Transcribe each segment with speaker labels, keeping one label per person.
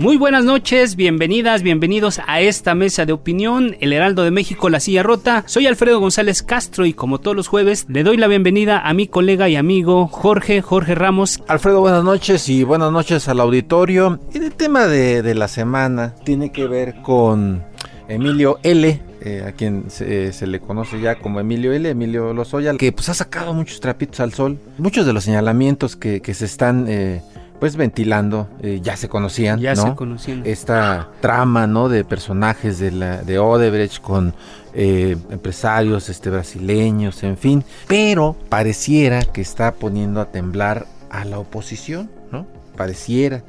Speaker 1: Muy buenas noches, bienvenidas, bienvenidos a esta mesa de opinión, El Heraldo de México, La Silla Rota. Soy Alfredo González Castro y como todos los jueves le doy la bienvenida a mi colega y amigo Jorge, Jorge Ramos.
Speaker 2: Alfredo, buenas noches y buenas noches al auditorio. el tema de, la semana tiene que ver con Emilio L., eh, a quien se, le conoce ya como Emilio L., Emilio Lozoya, que pues ha sacado muchos trapitos al sol. Muchos de los señalamientos que, se están eh, pues ventilando, eh, ya se conocían,
Speaker 1: ya
Speaker 2: ¿no?
Speaker 1: se conocían.
Speaker 2: Esta trama, ¿no? De personajes de, la, de Odebrecht con eh, empresarios este, brasileños, en fin. Pero pareciera que está poniendo a temblar a la oposición, ¿no? Pareciera.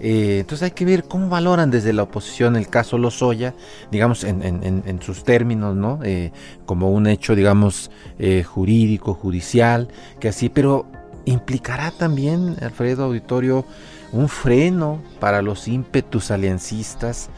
Speaker 2: Eh, entonces hay que ver cómo valoran desde la oposición el caso Lozoya, digamos, en, en, sus términos, ¿no? como un hecho, digamos, jurídico, judicial, que así, pero implicará también, Alfredo Auditorio, un freno para los ímpetus aliancistas.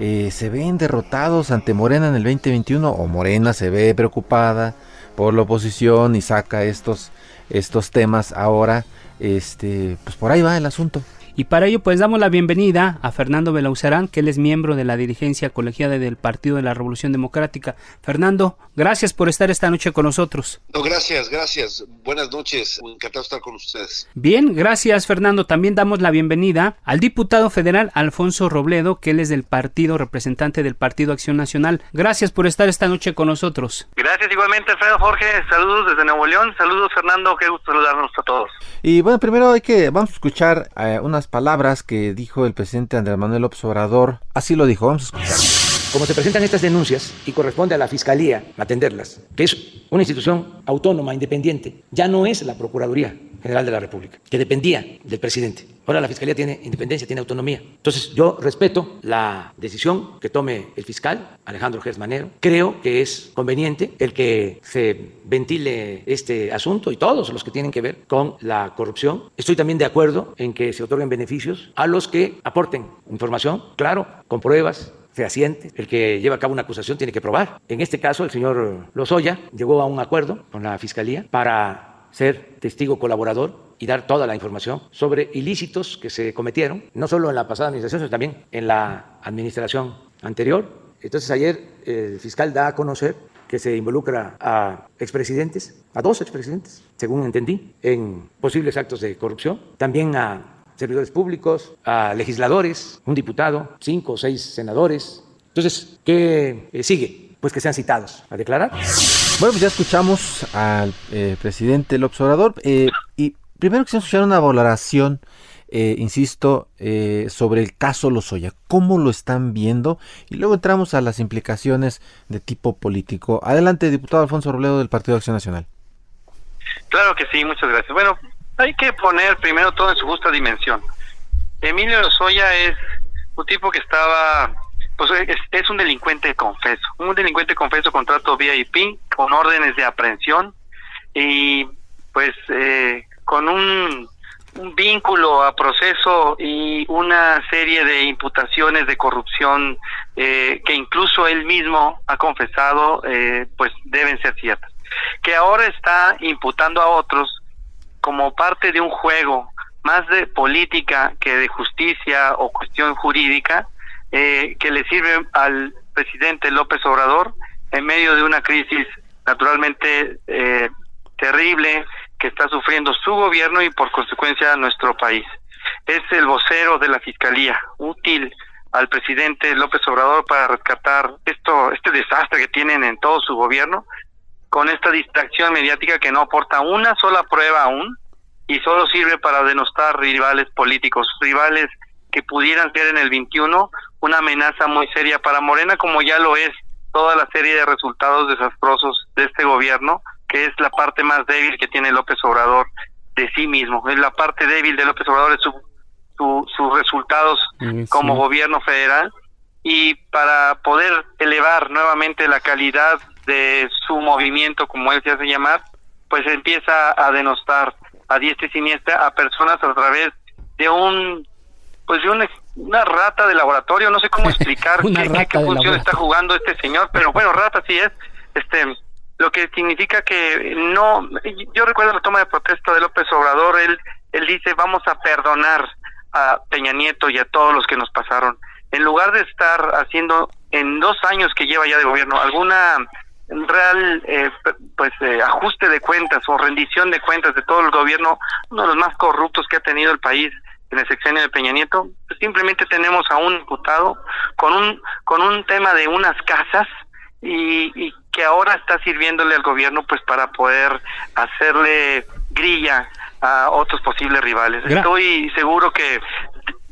Speaker 2: Eh, se ven derrotados ante Morena en el 2021 o Morena se ve preocupada por la oposición y saca estos, estos temas ahora. Este, pues por ahí va el asunto.
Speaker 1: Y para ello pues damos la bienvenida a Fernando Belauzarán, que él es miembro de la dirigencia colegiada del Partido de la Revolución Democrática. Fernando, gracias por estar esta noche con nosotros.
Speaker 3: No, gracias, gracias. Buenas noches. Encantado de estar con ustedes.
Speaker 1: Bien, gracias Fernando. También damos la bienvenida al diputado federal Alfonso Robledo, que él es del partido representante del Partido Acción Nacional. Gracias por estar esta noche con nosotros.
Speaker 4: Gracias igualmente, Alfredo Jorge. Saludos desde Nuevo León. Saludos, Fernando. Qué gusto saludarnos a todos.
Speaker 2: Y bueno, primero hay que, vamos a escuchar eh, palabras que dijo el presidente Andrés Manuel López Obrador. Así lo dijo, vamos a escuchar.
Speaker 5: Como se presentan estas denuncias y corresponde a la Fiscalía atenderlas, que es una institución autónoma, independiente, ya no es la Procuraduría General de la República, que dependía del presidente. Ahora la Fiscalía tiene independencia, tiene autonomía. Entonces yo respeto la decisión que tome el fiscal, Alejandro Gersmanero. Creo que es conveniente el que se ventile este asunto y todos los que tienen que ver con la corrupción. Estoy también de acuerdo en que se otorguen beneficios a los que aporten información, claro, con pruebas, fehaciente. El que lleva a cabo una acusación tiene que probar. En este caso, el señor Lozoya llegó a un acuerdo con la Fiscalía para ser testigo colaborador y dar toda la información sobre ilícitos que se cometieron, no solo en la pasada administración, sino también en la administración anterior. Entonces ayer el fiscal da a conocer que se involucra a expresidentes, a dos expresidentes, según entendí, en posibles actos de corrupción, también a servidores públicos, a legisladores, un diputado, cinco o seis senadores. Entonces, ¿qué eh, sigue? Pues que sean citados a declarar.
Speaker 2: Bueno, pues ya escuchamos al eh, presidente López Obrador eh, y primero quisiera escuchar una valoración, insisto, sobre el caso Lozoya. ¿Cómo lo están viendo? Y luego entramos a las implicaciones de tipo político. Adelante, diputado Alfonso Robledo del Partido de Acción Nacional.
Speaker 4: Claro que sí, muchas gracias. Bueno, hay que poner primero todo en su justa dimensión. Emilio Lozoya es un tipo que estaba, pues es, un delincuente confeso, un delincuente confeso con trato VIP, con órdenes de aprehensión y pues eh, con un, vínculo a proceso y una serie de imputaciones de corrupción eh, que incluso él mismo ha confesado, eh, pues deben ser ciertas. Que ahora está imputando a otros como parte de un juego más de política que de justicia o cuestión jurídica eh, que le sirve al presidente López Obrador en medio de una crisis naturalmente eh, terrible que está sufriendo su gobierno y por consecuencia nuestro país. Es el vocero de la Fiscalía, útil al presidente López Obrador para rescatar esto este desastre que tienen en todo su gobierno, con esta distracción mediática que no aporta una sola prueba aún y solo sirve para denostar rivales políticos, rivales que pudieran ser en el 21 una amenaza muy seria para Morena, como ya lo es toda la serie de resultados desastrosos de este gobierno, que es la parte más débil que tiene López Obrador de sí mismo. Es la parte débil de López Obrador es su, sus resultados como gobierno federal y para poder elevar nuevamente la calidad de su movimiento, como él se hace llamar, pues empieza a denostar a diestra y siniestra a personas a través de un pues de una, rata de laboratorio, no sé cómo explicar qué, qué función está jugando este señor, pero bueno, rata sí es, este lo que significa que no yo recuerdo la toma de protesta de López Obrador, él él dice, "Vamos a perdonar a Peña Nieto y a todos los que nos pasaron." En lugar de estar haciendo en dos años que lleva ya de gobierno alguna real eh, pues eh, ajuste de cuentas o rendición de cuentas de todo el gobierno, uno de los más corruptos que ha tenido el país en el sexenio de Peña Nieto, pues simplemente tenemos a un diputado con un con un tema de unas casas y, que ahora está sirviéndole al gobierno pues para poder hacerle grilla a otros posibles rivales. Estoy seguro que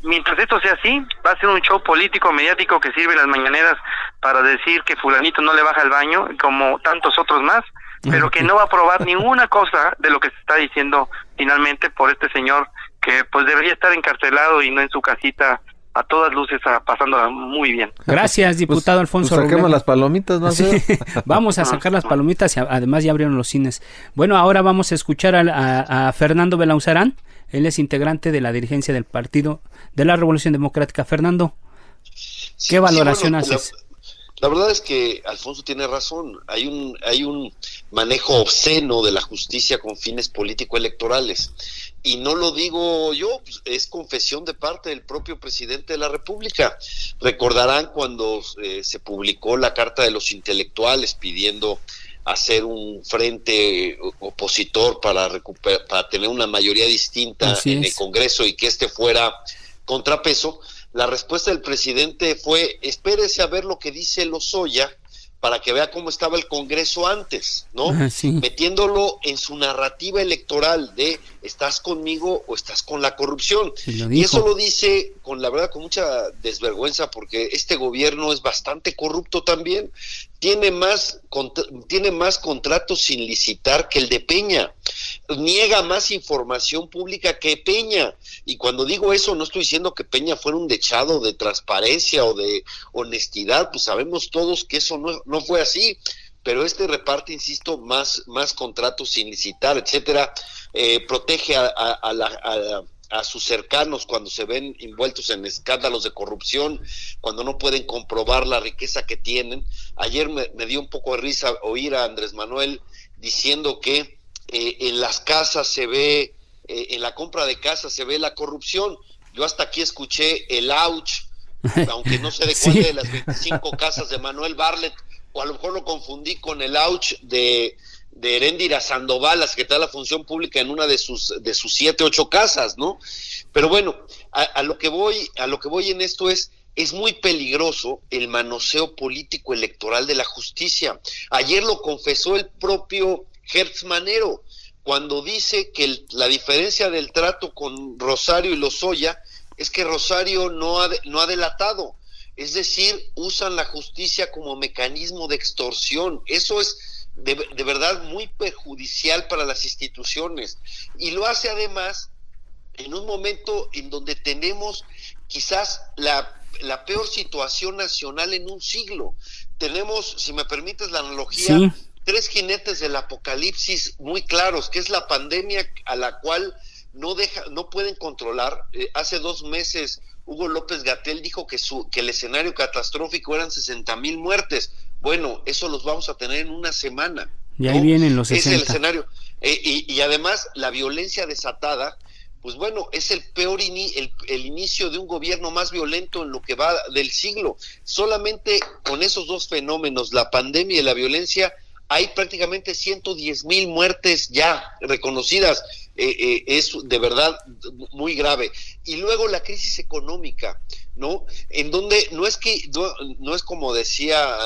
Speaker 4: mientras esto sea así, va a ser un show político, mediático que sirve las mañaneras para decir que fulanito no le baja el baño, como tantos otros más, pero que no va a probar ninguna cosa de lo que se está diciendo finalmente por este señor que pues debería estar encarcelado y no en su casita a todas luces pasándola muy bien.
Speaker 1: Gracias, diputado pues, Alfonso.
Speaker 2: Pues saquemos las palomitas, ¿no?
Speaker 1: vamos a sacar las palomitas y además ya abrieron los cines. Bueno, ahora vamos a escuchar a, a Fernando Belauzarán. Él es integrante de la dirigencia del Partido de la Revolución Democrática. Fernando, ¿qué valoración haces?
Speaker 3: La, verdad es que Alfonso tiene razón. Hay un, hay un manejo obsceno de la justicia con fines político-electorales. Y no lo digo yo, pues, es confesión de parte del propio presidente de la República. Recordarán cuando eh, se publicó la Carta de los Intelectuales pidiendo hacer un frente opositor para recuperar, para tener una mayoría distinta en el Congreso y que este fuera contrapeso, la respuesta del presidente fue espérese a ver lo que dice Lozoya para que vea cómo estaba el Congreso antes, ¿no? Metiéndolo en su narrativa electoral de estás conmigo o estás con la corrupción. Y eso lo dice con la verdad con mucha desvergüenza porque este gobierno es bastante corrupto también tiene más, tiene más contratos sin licitar que el de Peña, niega más información pública que Peña. Y cuando digo eso, no estoy diciendo que Peña fuera un dechado de transparencia o de honestidad, pues sabemos todos que eso no, no fue así. Pero este reparte, insisto, más, más contratos sin licitar, etcétera, eh, protege a, la, a sus cercanos cuando se ven envueltos en escándalos de corrupción, cuando no pueden comprobar la riqueza que tienen. Ayer me, dio un poco de risa oír a Andrés Manuel diciendo que eh, en las casas se ve, eh, en la compra de casas se ve la corrupción. Yo hasta aquí escuché el ouch, aunque no sé de cuál de las 25 casas de Manuel Barlet, o a lo mejor lo confundí con el ouch de de Heréndira Sandoval, la secretaria de la Función Pública, en una de sus, de sus siete, ocho casas, ¿no? Pero bueno, a, lo que voy, a lo que voy en esto es, es muy peligroso el manoseo político electoral de la justicia. Ayer lo confesó el propio Hertz Manero, cuando dice que la diferencia del trato con Rosario y Lozoya es que Rosario no ha, no ha delatado. Es decir, usan la justicia como mecanismo de extorsión. Eso es de, verdad muy perjudicial para las instituciones. Y lo hace además en un momento en donde tenemos quizás la, la peor situación nacional en un siglo. Tenemos, si me permites la analogía, tres jinetes del apocalipsis muy claros, que es la pandemia a la cual no deja, no pueden controlar. Eh, hace dos meses Hugo López Gatel dijo que su, que el escenario catastrófico eran 60 mil muertes. Bueno, eso los vamos a tener en una semana.
Speaker 1: Y ahí vienen los 60.
Speaker 3: Es el escenario. Eh, y, además, la violencia desatada, pues bueno, es el peor el, el, inicio de un gobierno más violento en lo que va del siglo. Solamente con esos dos fenómenos, la pandemia y la violencia, hay prácticamente 110 mil muertes ya reconocidas. Eh, eh, es de verdad muy grave. Y luego la crisis económica ¿no? En donde no es que, no, es como decía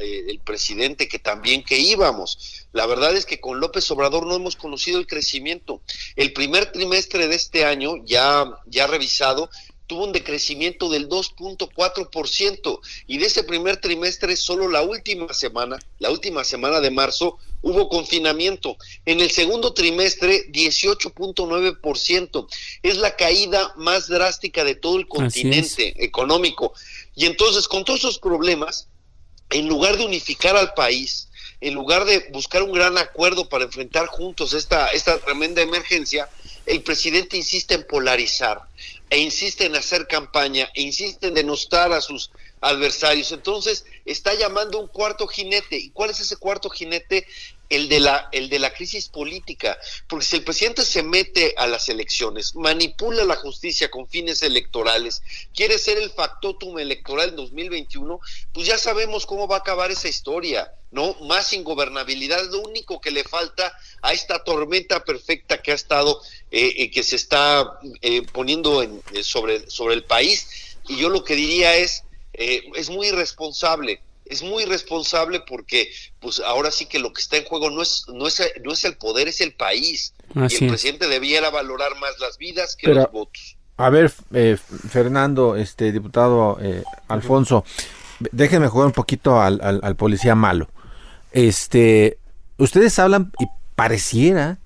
Speaker 3: eh, el presidente que también que íbamos. La verdad es que con López Obrador no hemos conocido el crecimiento. El primer trimestre de este año, ya, ya revisado, tuvo un decrecimiento del 2.4% y de ese primer trimestre solo la última semana, la última semana de marzo, hubo confinamiento. En el segundo trimestre, 18.9%. Es la caída más drástica de todo el continente económico. Y entonces, con todos esos problemas, en lugar de unificar al país, en lugar de buscar un gran acuerdo para enfrentar juntos esta, esta tremenda emergencia, el presidente insiste en polarizar e insiste en hacer campaña, e insiste en denostar a sus adversarios. Entonces, está llamando un cuarto jinete. ¿Y cuál es ese cuarto jinete? El de, la, el de la crisis política, porque si el presidente se mete a las elecciones, manipula la justicia con fines electorales, quiere ser el factotum electoral en 2021, pues ya sabemos cómo va a acabar esa historia, ¿no? Más ingobernabilidad lo único que le falta a esta tormenta perfecta que ha estado, eh, eh, que se está eh, poniendo en, sobre, sobre el país. Y yo lo que diría es, es muy irresponsable es muy irresponsable porque pues ahora sí que lo que está en juego no es no es no es el poder es el país. Y el presidente debiera valorar más las vidas que los votos.
Speaker 2: a ver eh, Fernando este diputado eh, Alfonso déjenme jugar un poquito al, al, policía malo. Este ustedes hablan y pareciera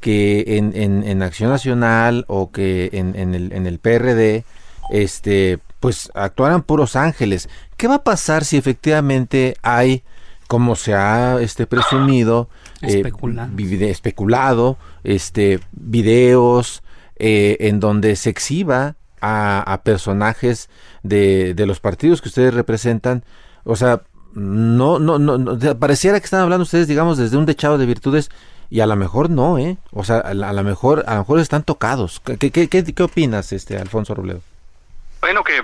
Speaker 2: que en, en, en Acción Nacional o que en, en, el, en el PRD este pues actuaran puros ángeles. ¿Qué va a pasar si efectivamente hay, como se ha este, presumido, eh, especulado, este, videos eh, en donde se exhiba a, personajes de, de, los partidos que ustedes representan? O sea, no, no, no, pareciera que están hablando ustedes, digamos, desde un dechado de virtudes y a lo mejor no, ¿eh? O sea, a, lo mejor, a lo mejor están tocados. ¿Qué, qué, qué, qué opinas, este, Alfonso Robledo?
Speaker 4: Bueno, que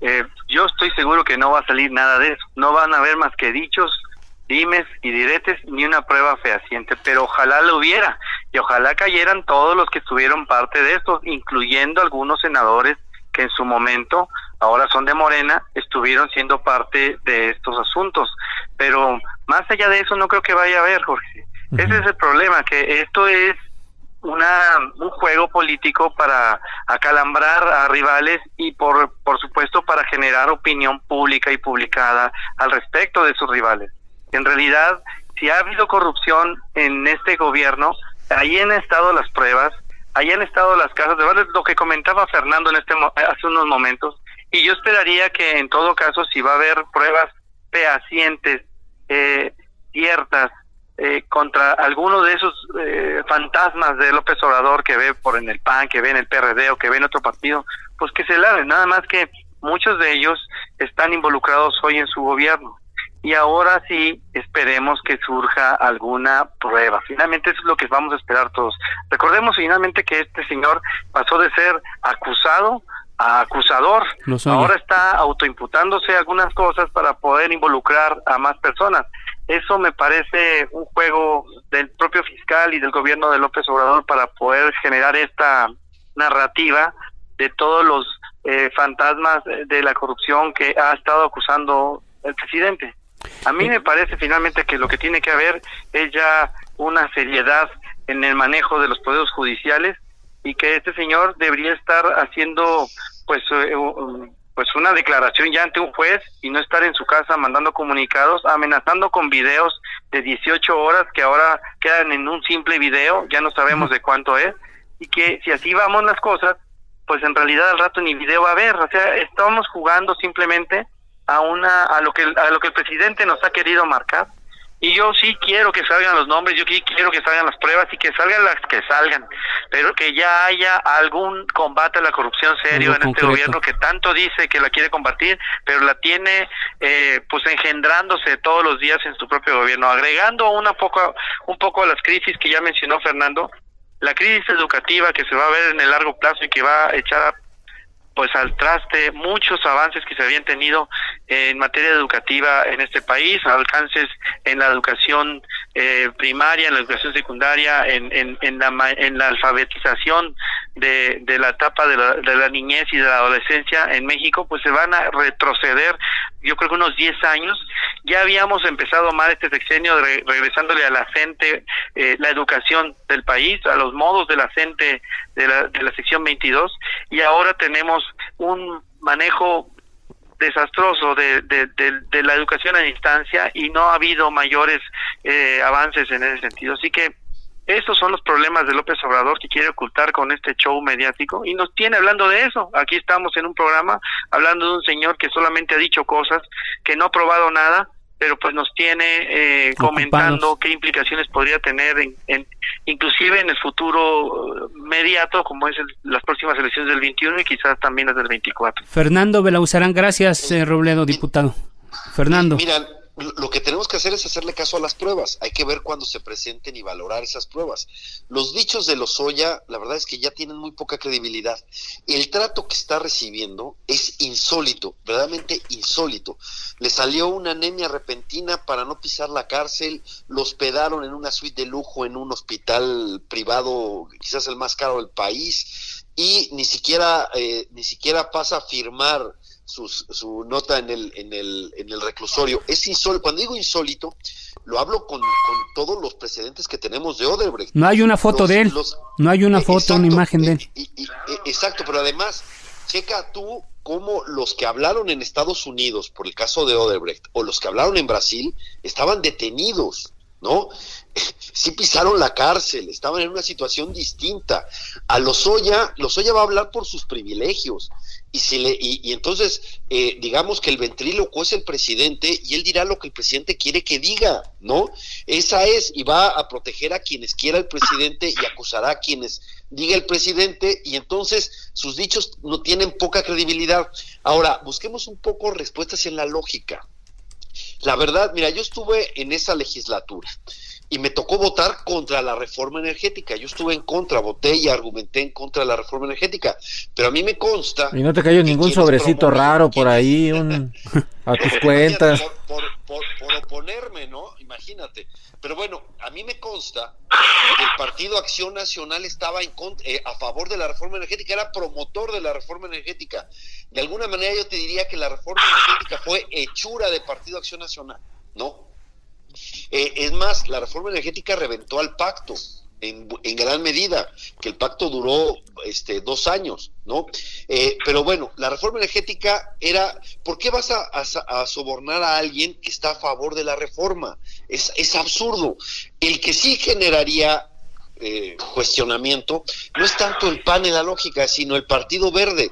Speaker 4: eh, yo estoy seguro que no va a salir nada de eso. No van a haber más que dichos, dimes y diretes, ni una prueba fehaciente, pero ojalá lo hubiera y ojalá cayeran todos los que estuvieron parte de esto, incluyendo algunos senadores que en su momento, ahora son de Morena, estuvieron siendo parte de estos asuntos. Pero más allá de eso, no creo que vaya a haber, Jorge. Ese es el problema, que esto es una, un juego político para acalambrar a rivales y por, por supuesto para generar opinión pública y publicada al respecto de sus rivales. En realidad, si ha habido corrupción en este gobierno, ahí han estado las pruebas, ahí han estado las casas de lo que comentaba Fernando en este hace unos momentos, y yo esperaría que en todo caso, si va a haber pruebas fehacientes, eh, ciertas, eh, contra alguno de esos eh, fantasmas de López Obrador que ve por en el PAN, que ve en el PRD o que ve en otro partido, pues que se laven, nada más que muchos de ellos están involucrados hoy en su gobierno. Y ahora sí esperemos que surja alguna prueba. Finalmente eso es lo que vamos a esperar todos. Recordemos finalmente que este señor pasó de ser acusado a acusador. Ahora está autoimputándose algunas cosas para poder involucrar a más personas. Eso me parece un juego del propio fiscal y del gobierno de López Obrador para poder generar esta narrativa de todos los eh, fantasmas de la corrupción que ha estado acusando el presidente. A mí me parece finalmente que lo que tiene que haber es ya una seriedad en el manejo de los poderes judiciales y que este señor debería estar haciendo pues eh, pues una declaración ya ante un juez y no estar en su casa mandando comunicados, amenazando con videos de 18 horas que ahora quedan en un simple video, ya no sabemos de cuánto es, y que si así vamos las cosas, pues en realidad al rato ni video va a haber, o sea, estamos jugando simplemente a una a lo que a lo que el presidente nos ha querido marcar. Y yo sí quiero que salgan los nombres, yo sí quiero que salgan las pruebas y que salgan las que salgan, pero que ya haya algún combate a la corrupción serio en este gobierno que tanto dice que la quiere combatir, pero la tiene eh, pues engendrándose todos los días en su propio gobierno, agregando una poco, un poco a las crisis que ya mencionó Fernando, la crisis educativa que se va a ver en el largo plazo y que va a echar pues al traste muchos avances que se habían tenido en materia educativa en este país, alcances en la educación eh, primaria, en la educación secundaria, en, en, la, en la alfabetización de, de la etapa de la, de la niñez y de la adolescencia en México, pues se van a retroceder, yo creo que unos 10 años. Ya habíamos empezado mal este sexenio regresándole a la gente eh, la educación del país, a los modos de la gente de la, de la sección 22, y ahora tenemos un manejo desastroso de, de, la educación a distancia y no ha habido mayores eh, avances en ese sentido. Así que estos son los problemas de López Obrador que quiere ocultar con este show mediático y nos tiene hablando de eso. Aquí estamos en un programa hablando de un señor que solamente ha dicho cosas, que no ha probado nada pero pues nos tiene eh, comentando qué implicaciones podría tener en, inclusive en el futuro mediato como es las próximas elecciones del 21 y quizás también las del 24.
Speaker 1: Fernando Belauzarán, gracias eh, Robledo, diputado. Fernando.
Speaker 3: Mira, lo que tenemos que hacer es hacerle caso a las pruebas. Hay que ver cuándo se presenten y valorar esas pruebas. Los dichos de Lozoya, la verdad es que ya tienen muy poca credibilidad. El trato que está recibiendo es insólito, verdaderamente insólito. Le salió una anemia repentina para no pisar la cárcel, lo hospedaron en una suite de lujo en un hospital privado, quizás el más caro del país, y ni siquiera, eh, ni siquiera pasa a firmar su nota en el, en el, en el reclusorio. Es insólito, cuando digo insólito, lo hablo con, todos los precedentes que tenemos de Odebrecht.
Speaker 1: No hay una foto de él, no hay una eh, foto, una imagen de él.
Speaker 3: Eh, exacto, pero además, checa tú cómo los que hablaron en Estados Unidos por el caso de Odebrecht o los que hablaron en Brasil estaban detenidos, ¿no? sí pisaron la cárcel, estaban en una situación distinta. A Lozoya, Lozoya va a hablar por sus privilegios. Y, si le, y, entonces, eh, digamos que el ventríloco es el presidente y él dirá lo que el presidente quiere que diga, ¿no? Esa es, y va a proteger a quienes quiera el presidente y acusará a quienes diga el presidente, y entonces sus dichos no tienen poca credibilidad. Ahora, busquemos un poco respuestas en la lógica. La verdad, mira, yo estuve en esa legislatura y me tocó votar contra la reforma energética. Yo estuve en contra, voté y argumenté en contra de la reforma energética. Pero a mí me consta.
Speaker 2: Y no te cayó ningún sobrecito raro por ahí, un, a tus cuentas.
Speaker 3: Por, por, oponerme, ¿no? Imagínate. Pero bueno, a mí me consta que el Partido Acción Nacional estaba en eh, a favor de la reforma energética, era promotor de la reforma energética. De alguna manera yo te diría que la reforma energética fue hechura de Partido Acción Nacional, ¿no? Eh, es más, la reforma energética reventó al pacto. En, gran medida, que el pacto duró este, dos años, ¿no? Eh, pero bueno, la reforma energética era, ¿por qué vas a, sobornar a alguien que está a favor de la reforma? Es, absurdo. El que sí generaría eh, cuestionamiento no es tanto el PAN en la lógica, sino el Partido Verde,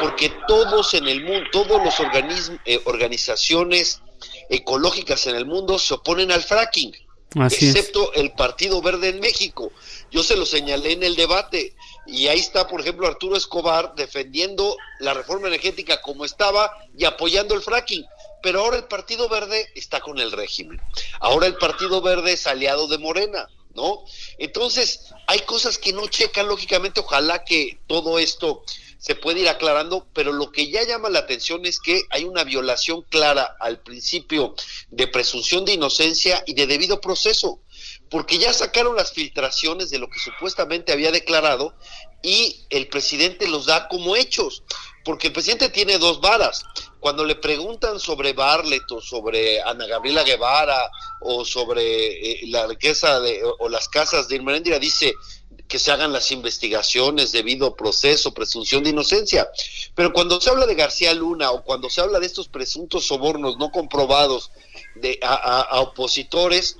Speaker 3: porque todos en el mundo, todos los organismos, organizaciones ecológicas en el mundo se oponen al fracking, excepto el Partido Verde en México. Yo se lo señalé en el debate y ahí está, por ejemplo, Arturo Escobar defendiendo la reforma energética como estaba y apoyando el fracking. Pero ahora el Partido Verde está con el régimen. Ahora el Partido Verde es aliado de Morena. ¿No? Entonces, hay cosas que no checan lógicamente, ojalá que todo esto se puede ir aclarando, pero lo que ya llama la atención es que hay una violación clara al principio de presunción de inocencia y de debido proceso, porque ya sacaron las filtraciones de lo que supuestamente había declarado y el presidente los da como hechos, porque el presidente tiene dos varas. Cuando le preguntan sobre Barlet o sobre Ana Gabriela Guevara o sobre eh, la riqueza de, o, las casas de Irma dice, que se hagan las investigaciones debido proceso, presunción de inocencia. Pero cuando se habla de García Luna o cuando se habla de estos presuntos sobornos no comprobados de, a, opositores,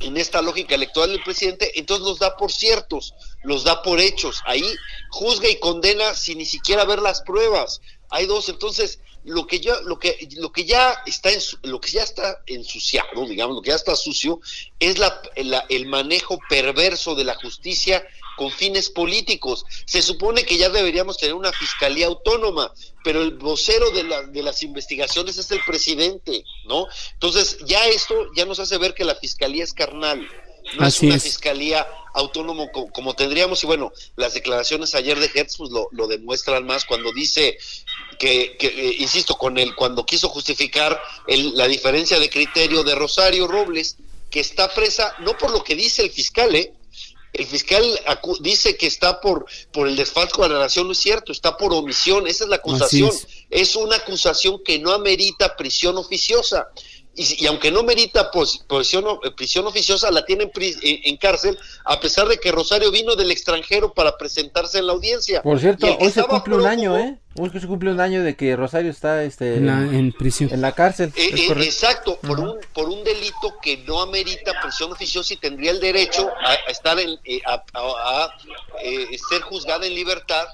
Speaker 3: en esta lógica electoral del presidente, entonces los da por ciertos, los da por hechos. Ahí juzga y condena sin ni siquiera ver las pruebas. Hay dos, entonces lo que ya lo que lo que ya está en, lo que ya está ensuciado digamos lo que ya está sucio es la, el manejo perverso de la justicia con fines políticos. Se supone que ya deberíamos tener una fiscalía autónoma pero el vocero de, la, de las investigaciones es el presidente no entonces ya esto ya nos hace ver que la fiscalía es carnal No
Speaker 1: Así
Speaker 3: es una
Speaker 1: es.
Speaker 3: fiscalía autónomo co- como, tendríamos. Y bueno, las declaraciones ayer de Hertz pues, lo, lo demuestran más cuando dice que, que, eh, insisto, con él, cuando quiso justificar el- la diferencia de criterio de Rosario Robles, que está presa, no por lo que dice el fiscal, ¿eh? El fiscal dice que está por, por el desfalco de la nación, no es cierto, está por omisión, esa es la acusación. Es una acusación que no amerita prisión oficiosa. Y, aunque no merita pos- prisión, o- eh, prisión oficiosa, la tienen en, en cárcel, a pesar de que Rosario vino del extranjero para presentarse en la audiencia.
Speaker 2: Por cierto, hoy se cumple un año, ¿eh? Hoy se cumple un año de que Rosario está este,
Speaker 1: En, la- en prisión.
Speaker 2: en la cárcel.
Speaker 3: Eh,
Speaker 1: Es
Speaker 3: eh, exacto, por un por un delito que no amerita prisión oficiosa y tendría el derecho a, a estar en eh, a, a- a, eh, ser juzgada en libertad,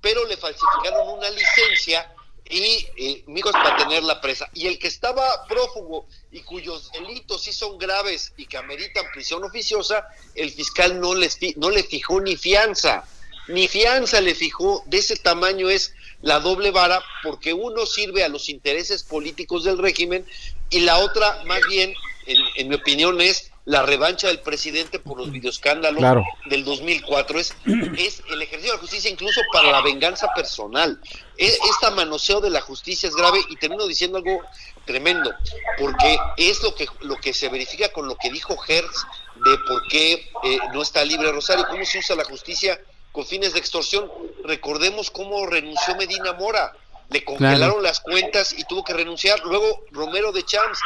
Speaker 3: pero le falsificaron una licencia y eh, para tenerla presa. Y el que estaba prófugo y cuyos delitos sí son graves y que ameritan prisión oficiosa, el fiscal no les no le fijó ni fianza, ni fianza le fijó. De ese tamaño es la doble vara porque uno sirve a los intereses políticos del régimen y la otra más bien, en, en mi opinión, es la revancha del presidente por los videoescándalos
Speaker 2: Claro.
Speaker 3: del 2004. Es, es el ejercicio de la justicia incluso para la venganza personal. E- Esta manoseo de la justicia es grave y termino diciendo algo tremendo, porque es lo que, lo que se verifica con lo que dijo Hertz de por qué eh, no está libre Rosario, cómo se usa la justicia con fines de extorsión. Recordemos cómo renunció Medina Mora. Le congelaron
Speaker 1: Claro.
Speaker 3: las cuentas y tuvo que renunciar. Luego Romero de Champs.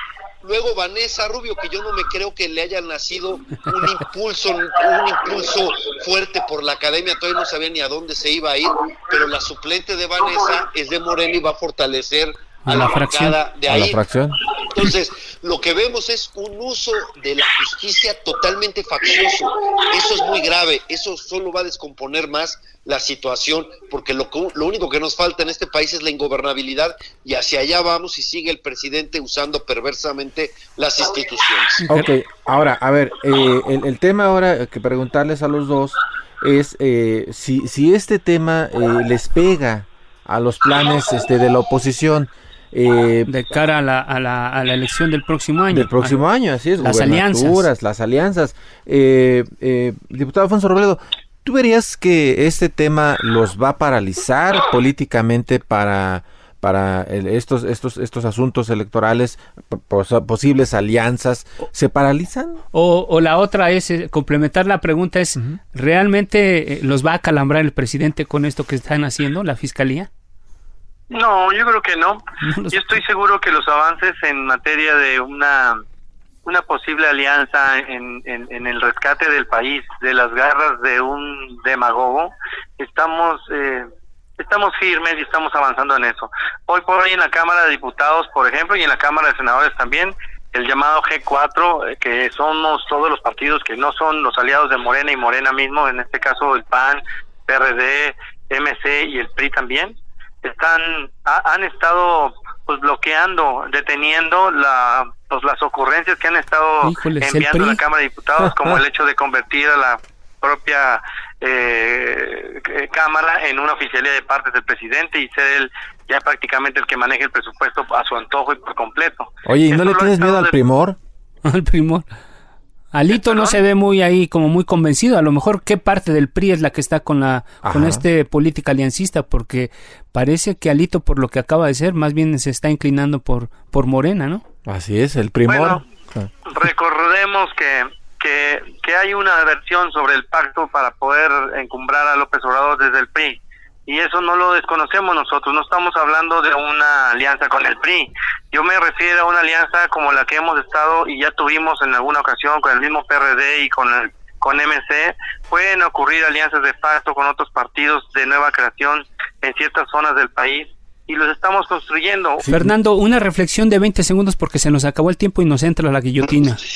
Speaker 3: Luego Vanessa Rubio, que yo no me creo que le haya nacido un impulso, un impulso fuerte por la academia, todavía no sabía ni a dónde se iba a ir, pero la suplente de Vanessa es de Morena y va a fortalecer
Speaker 1: A la fracción.
Speaker 2: A la fracción.
Speaker 3: Entonces, lo que vemos es un uso de la justicia totalmente faccioso. Eso es muy grave. Eso solo va a descomponer más la situación, porque lo, que- lo único que nos falta en este país es la ingobernabilidad y hacia allá vamos y sigue el presidente usando perversamente las instituciones.
Speaker 2: Ok, ahora, a ver, eh, el, el tema ahora que preguntarles a los dos es eh, si, si este tema eh, les pega a los planes este, de la oposición eh,
Speaker 1: De cara a la, a, la, a la elección del próximo año.
Speaker 2: del próximo año, así es,
Speaker 1: Las alianzas.
Speaker 2: las alianzas. Eh, eh, diputado Alfonso Robledo, ¿tú verías que este tema los va a paralizar políticamente para para el- estos estos estos asuntos electorales, pos- posibles alianzas, se paralizan?
Speaker 1: O, o la otra es, eh, complementar la pregunta es, ¿realmente eh, los va a calambrar el presidente con esto que están haciendo, la fiscalía?
Speaker 4: No, yo creo que no. Yo estoy seguro que los avances en materia de una una posible alianza en, en, en el rescate del país de las garras de un demagogo, estamos eh, estamos firmes y estamos avanzando en eso. Hoy por hoy en la Cámara de Diputados, por ejemplo, y en la Cámara de Senadores también, el llamado G4, eh, que somos todos los partidos que no son los aliados de Morena y Morena mismo, en este caso el PAN, PRD, MC y el PRI también, están ha- han estado pues bloqueando, deteniendo la pues las ocurrencias que han estado
Speaker 1: Híjole, ¿es el
Speaker 4: enviando a la? Cámara de Diputados, como el hecho de convertir a la propia eh, Cámara en una oficialía de partes del presidente y ser él ya prácticamente el que maneje el presupuesto a su antojo y por completo.
Speaker 2: Oye, ¿y no le tienes miedo al primor?
Speaker 1: Al primor. Alito no se ve muy ahí como muy convencido. A lo mejor qué parte del PRI es la que está con la con este política aliancista, porque parece que Alito por lo que acaba de ser, más bien se está inclinando por por Morena, ¿no?
Speaker 2: Así es, el primor.
Speaker 4: Bueno,
Speaker 2: Ah.
Speaker 4: recordemos que, que, que hay una versión sobre el pacto para poder encumbrar a López Obrador desde el PRI. Y eso no lo desconocemos nosotros, no estamos hablando de una alianza con el PRI. Yo me refiero a una alianza como la que hemos estado y ya tuvimos en alguna ocasión con el mismo PRD y con el con MC. Pueden ocurrir alianzas de pacto con otros partidos de nueva creación en ciertas zonas del país y los estamos construyendo.
Speaker 1: Fernando, una reflexión de 20 segundos porque se nos acabó el tiempo y nos entra la guillotina.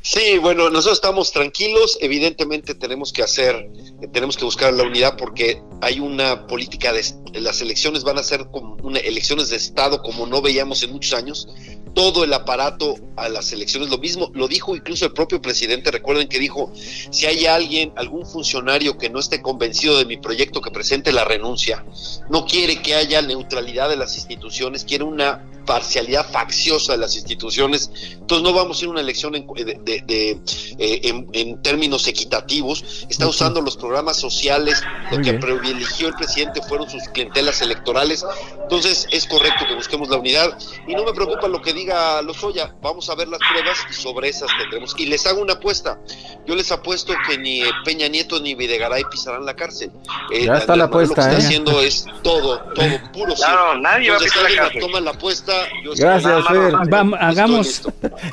Speaker 3: Sí, bueno, nosotros estamos tranquilos. Evidentemente tenemos que hacer, eh, tenemos que buscar la unidad porque hay una política de las elecciones van a ser como una, elecciones de estado como no veíamos en muchos años. Todo el aparato a las elecciones, lo mismo, lo dijo incluso el propio presidente. Recuerden que dijo: si hay alguien, algún funcionario que no esté convencido de mi proyecto, que presente la renuncia. No quiere que haya neutralidad de las instituciones, quiere una parcialidad facciosa de las instituciones. Entonces no vamos a ir a una elección en, de, eh, en, términos equitativos. Está usando los programas sociales, lo que privilegió el presidente fueron sus clientelas electorales. Entonces es correcto que busquemos la unidad y no me preocupa lo que diga Lozoya. Vamos a ver las pruebas y sobre esas tendremos. Y les hago una apuesta. Yo les apuesto que ni Peña Nieto ni Videgaray pisarán la cárcel.
Speaker 2: Eh, ya está la apuesta.
Speaker 3: Lo que está
Speaker 2: ¿eh?
Speaker 3: haciendo es todo, todo puro.
Speaker 4: Claro, nadie va a pisar la cárcel.
Speaker 3: toma la apuesta. Yo
Speaker 2: Gracias, Fer.
Speaker 1: hagamos,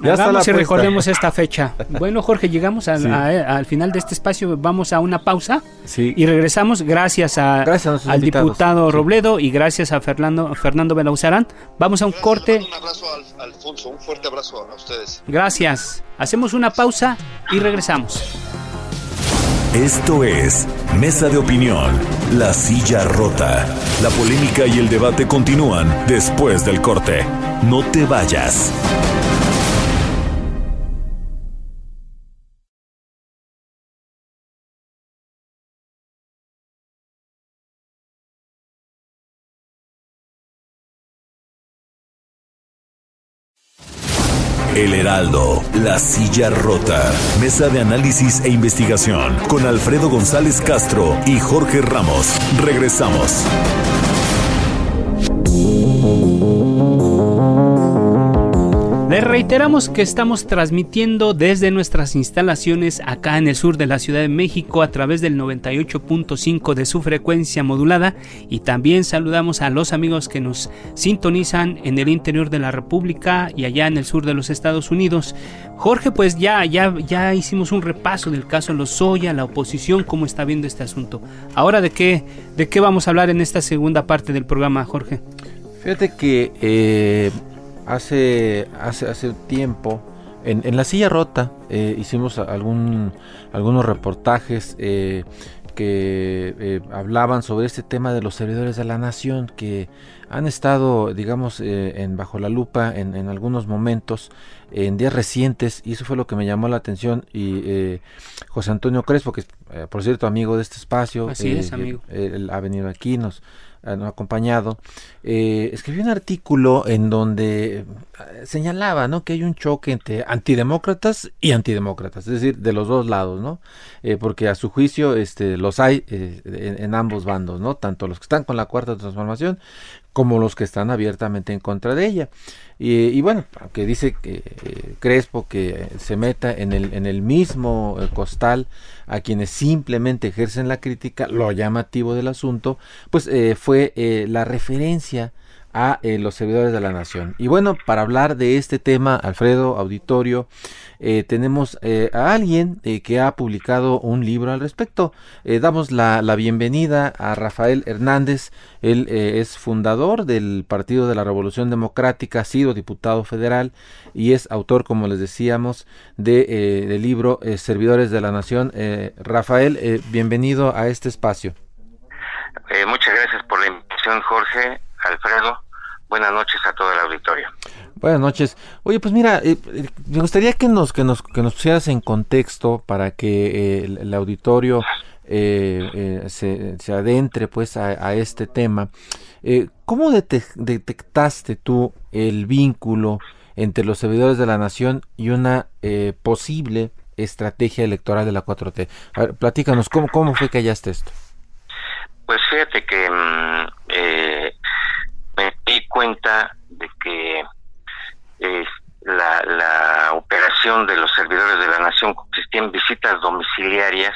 Speaker 1: ya hagamos y recordemos esta fecha. Bueno, Jorge, llegamos al final de este espacio. Vamos a una pausa
Speaker 2: sí.
Speaker 1: y regresamos. Gracias, a, al diputado Robledo y gracias a Fernando, Fernando Belauzarán. Vamos a un corte.
Speaker 3: Un abrazo a Alfonso, un fuerte abrazo a ustedes.
Speaker 1: Gracias. Hacemos una pausa y regresamos.
Speaker 6: Esto es Mesa de Opinión, La Silla Rota. La polémica y el debate continúan después del corte. No te vayas. La Silla Rota, Mesa de Análisis e Investigación, con Alfredo González Castro y Jorge Ramos. Regresamos.
Speaker 1: Les reiteramos que estamos transmitiendo desde nuestras instalaciones acá en el sur de la Ciudad de México a través del 98.5 de su frecuencia modulada y también saludamos a los amigos que nos sintonizan en el interior de la República y allá en el sur de los Estados Unidos. Jorge, pues ya ya ya hicimos un repaso del caso Lozoya, la oposición, cómo está viendo este asunto. Ahora de qué de qué vamos a hablar en esta segunda parte del programa, Jorge.
Speaker 2: Fíjate que eh, hace, hace, hace tiempo, en, en la silla rota, eh, hicimos algún, algunos reportajes eh, que eh, hablaban sobre este tema de los servidores de la nación que han estado, digamos, eh, en, bajo la lupa en, en, algunos momentos, en días recientes, y eso fue lo que me llamó la atención. Y eh, José Antonio Crespo, que es, por cierto, amigo de este espacio,
Speaker 1: Así es, amigo.
Speaker 2: Él, ha venido aquí, nos acompañado, eh, escribió un artículo en donde eh, señalaba ¿no? que hay un choque entre antidemócratas y antidemócratas, es decir, de los dos lados, ¿no? Eh, porque a su juicio este, los hay eh, en, en, ambos bandos, ¿no? tanto los que están con la cuarta transformación como los que están abiertamente en contra de ella. Y, y bueno, aunque dice que eh, Crespo que se meta en el, en el mismo eh, costal a quienes simplemente ejercen la crítica, lo llamativo del asunto, pues eh, fue eh, la referencia a eh, los servidores de la nación. Y bueno, para hablar de este tema, Alfredo, auditorio, eh, tenemos eh, a alguien que ha publicado un libro al respecto. damos la, la, bienvenida a Rafael Hernández. Él es fundador del Partido de la Revolución Democrática, ha sido diputado federal y es autor, como les decíamos, de, del libro Servidores de la Nación. Rafael, bienvenido a este espacio.
Speaker 7: muchas gracias por la invitación, Jorge. Alfredo. Buenas noches a todo el auditorio.
Speaker 2: Buenas noches. Oye, pues mira, eh, me gustaría que nos que nos que nos pusieras en contexto para que eh, el, el, auditorio eh, se, se, adentre pues a, a este tema. ¿Cómo det detectaste tú el vínculo entre los servidores de la nación y una posible estrategia electoral de la 4T? A ver, platícanos cómo cómo fue que hallaste esto.
Speaker 7: Pues fíjate que mmm, me di cuenta de que eh, la, la, operación de los servidores de la nación consistía en visitas domiciliarias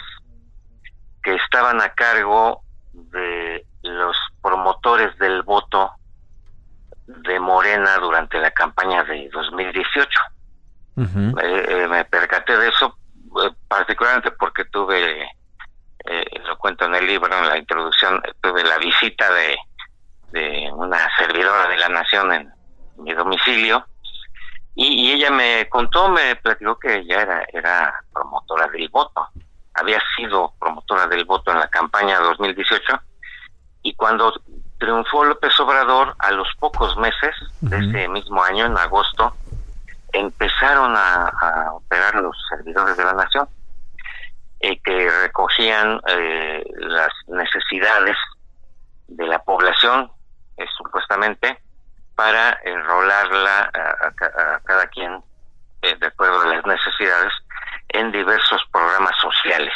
Speaker 7: que estaban a cargo de los promotores del voto de Morena durante la campaña de 2018. Uh -huh. eh, me percaté de eso eh, particularmente porque tuve, eh, lo cuento en el libro, en la introducción, tuve la visita de de una servidora de la nación en mi domicilio y, y, ella me contó, me platicó que ella era, era promotora del voto, había sido promotora del voto en la campaña 2018 y cuando triunfó López Obrador a los pocos meses uh -huh. de ese mismo año, en agosto, empezaron a, a operar los servidores de la nación eh, que recogían eh, las necesidades de la población eh, supuestamente para enrolarla a, cada quien eh, de acuerdo a las necesidades en diversos programas sociales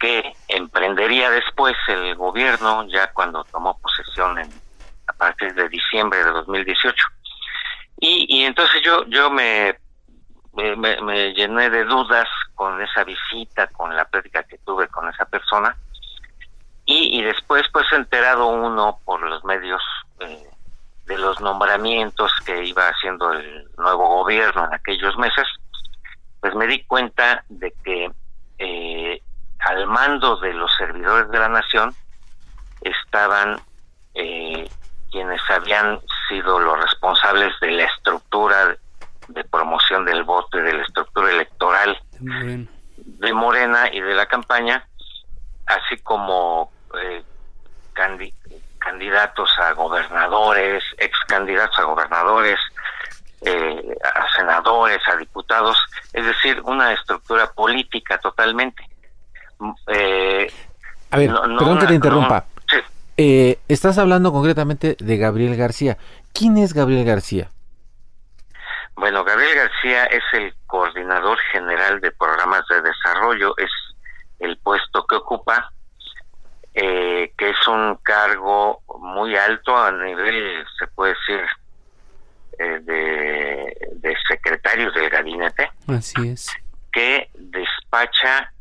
Speaker 7: que emprendería después el gobierno ya cuando tomó posesión en, a partir de diciembre de 2018. Y, y entonces yo, yo me, me, llené de dudas con esa visita, con la plática que tuve con esa persona. Y, y después, pues, enterado uno por los medios eh, de los nombramientos que iba haciendo el nuevo gobierno en aquellos meses, pues me di cuenta de que eh, al mando de los servidores de la nación estaban eh, quienes habían sido los responsables de la estructura de promoción del voto y de la estructura electoral de Morena, y de la campaña, así como eh, candidatos a gobernadores, ex candidatos a gobernadores, eh, a senadores, a diputados, es decir, una estructura política totalmente.
Speaker 2: Eh, a ver, perdón que te interrumpa. Eh, estás hablando concretamente de Gabriel García. ¿Quién es Gabriel García?
Speaker 7: Bueno, Gabriel García es el coordinador general de programas de desarrollo, es el puesto que ocupa, eh, que es un cargo muy alto a nivel, se puede decir, de, de secretarios del gabinete.
Speaker 1: Así es.
Speaker 7: Que despacha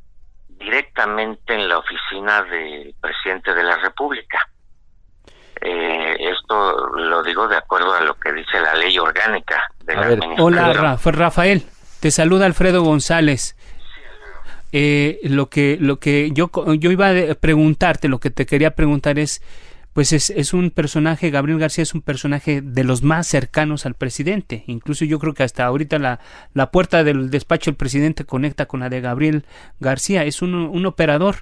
Speaker 7: directamente en la oficina del presidente de la República. Eh, esto lo digo de acuerdo a lo que dice la ley orgánica de la
Speaker 1: Hola, Rafael. Te saluda Alfredo González. Eh, lo que lo que yo yo iba a preguntarte, lo que te quería preguntar es pues es, es, un personaje, Gabriel García es un personaje de los más cercanos al presidente. Incluso yo creo que hasta ahorita la, la puerta del despacho del presidente conecta con la de Gabriel García. Es un, un operador.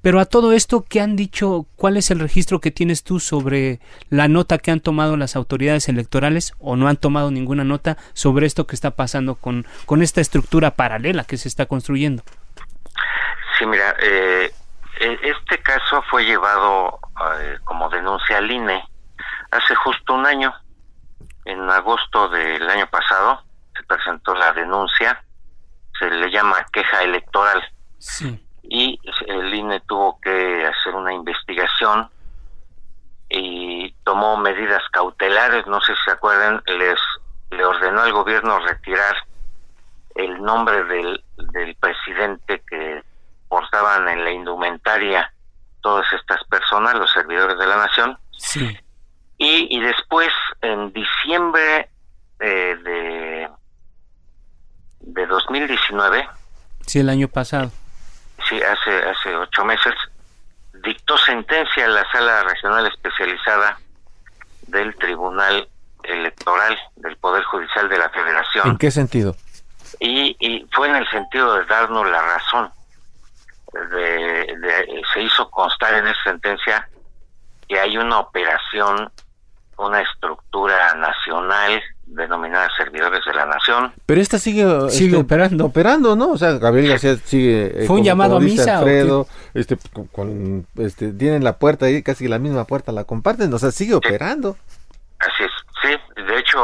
Speaker 1: Pero a todo esto, ¿qué han dicho? ¿Cuál es el registro que tienes tú sobre la nota que han tomado las autoridades electorales o no han tomado ninguna nota sobre esto que está pasando con, con esta estructura paralela que se está construyendo?
Speaker 7: Sí, mira, eh, e, este caso fue llevado eh, como denuncia al INE hace justo un año. En agosto del año pasado se presentó la denuncia, se le llama queja electoral. Y el INE tuvo que hacer una investigación y tomó medidas cautelares, no sé si se acuerdan, les le ordenó al gobierno retirar el nombre del, del presidente que portaban en la indumentaria todas estas personas, los servidores de la nación.
Speaker 1: Sí.
Speaker 7: Y, y después, en diciembre eh, de, de 2019.
Speaker 1: Sí, el año pasado.
Speaker 7: Sí, hace, hace ocho meses, dictó sentencia en la sala regional especializada del Tribunal Electoral del Poder Judicial de la Federación.
Speaker 2: ¿En qué sentido?
Speaker 7: Y, y fue en el sentido de darnos la razón de, se hizo constar en esa sentencia que hay una operación, una estructura nacional denominada servidores de la nación.
Speaker 2: Pero esta sigue,
Speaker 1: sigue este, operando.
Speaker 2: Operando, ¿no? O sea, Gabriel García sigue...
Speaker 1: Eh, Fue un llamado a misa.
Speaker 2: Alfredo, este, con, este, tienen la puerta ahí, casi la misma puerta la comparten, o sea, sigue operando.
Speaker 7: Así es, sí. De hecho,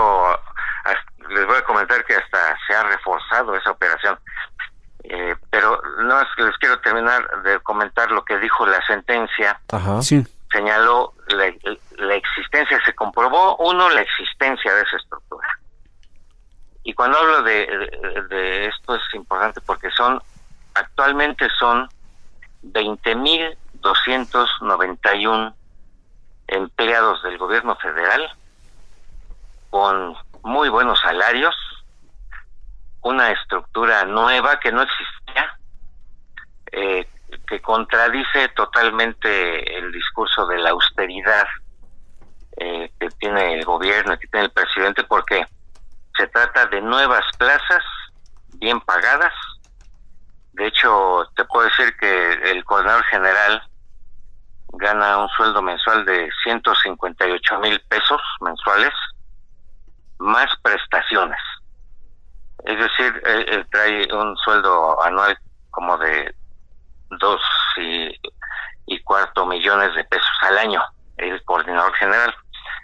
Speaker 7: les voy a comentar que hasta se ha reforzado esa operación. Eh, no es que les quiero terminar de comentar lo que dijo la sentencia. Señaló la, existencia, se comprobó, uno, la existencia de esa estructura. Y cuando hablo de, esto es importante porque son, actualmente son 20.291 empleados del gobierno federal con muy buenos salarios, una estructura nueva que no existía, eh, que contradice totalmente el discurso de la austeridad eh, que tiene el gobierno, que tiene el presidente, porque se trata de nuevas plazas bien pagadas. De hecho, te puedo decir que el coordinador general gana un sueldo mensual de 158 mil pesos mensuales, más prestaciones. Es decir, él, trae un sueldo anual como de dos y, cuarto millones de pesos al año, el coordinador general.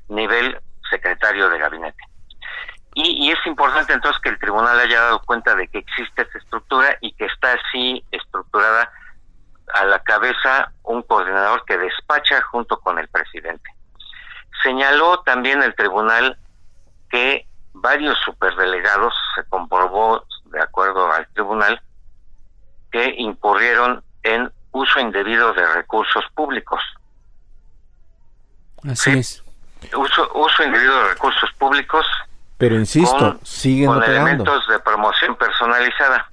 Speaker 7: Nivel secretario de gabinete. Y, y, es importante entonces que el tribunal haya dado cuenta de que existe esta estructura y que está así estructurada a la cabeza un coordinador que despacha junto con el presidente. Señaló también el tribunal que varios superdelegados se comprobó, de acuerdo al tribunal, que incurrieron en uso indebido de recursos públicos.
Speaker 1: Así es.
Speaker 7: Uso, uso indebido de recursos públicos.
Speaker 2: Pero insisto, siguen
Speaker 7: con
Speaker 2: operando.
Speaker 7: elementos de promoción personalizada.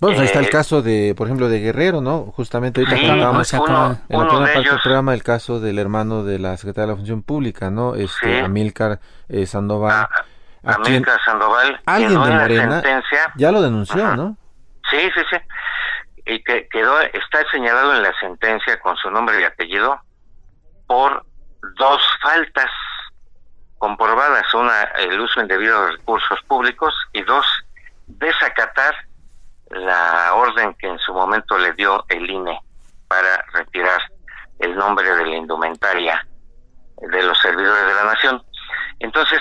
Speaker 2: Bueno, ahí está el
Speaker 7: Eh,
Speaker 2: caso de, por ejemplo, de Guerrero, ¿no? Justamente ahorita
Speaker 7: Sí,
Speaker 2: hablábamos
Speaker 7: pues uno-
Speaker 2: en la primera
Speaker 7: de
Speaker 2: parte del
Speaker 7: ellos-
Speaker 2: programa el caso del hermano de la Secretaria de la Función Pública, ¿no? Este,
Speaker 7: Sí.
Speaker 2: Amílcar eh, Sandoval. a quien
Speaker 7: América Sandoval,
Speaker 2: alguien de Morena
Speaker 7: sentencia,
Speaker 2: ya lo denunció,
Speaker 7: Ajá.
Speaker 2: ¿no?
Speaker 7: sí, sí, sí, y que quedó, está señalado en la sentencia con su nombre y apellido por dos faltas comprobadas, una el uso indebido de recursos públicos y dos desacatar la orden que en su momento le dio el INE para retirar el nombre de la indumentaria de los servidores de la nación. Entonces,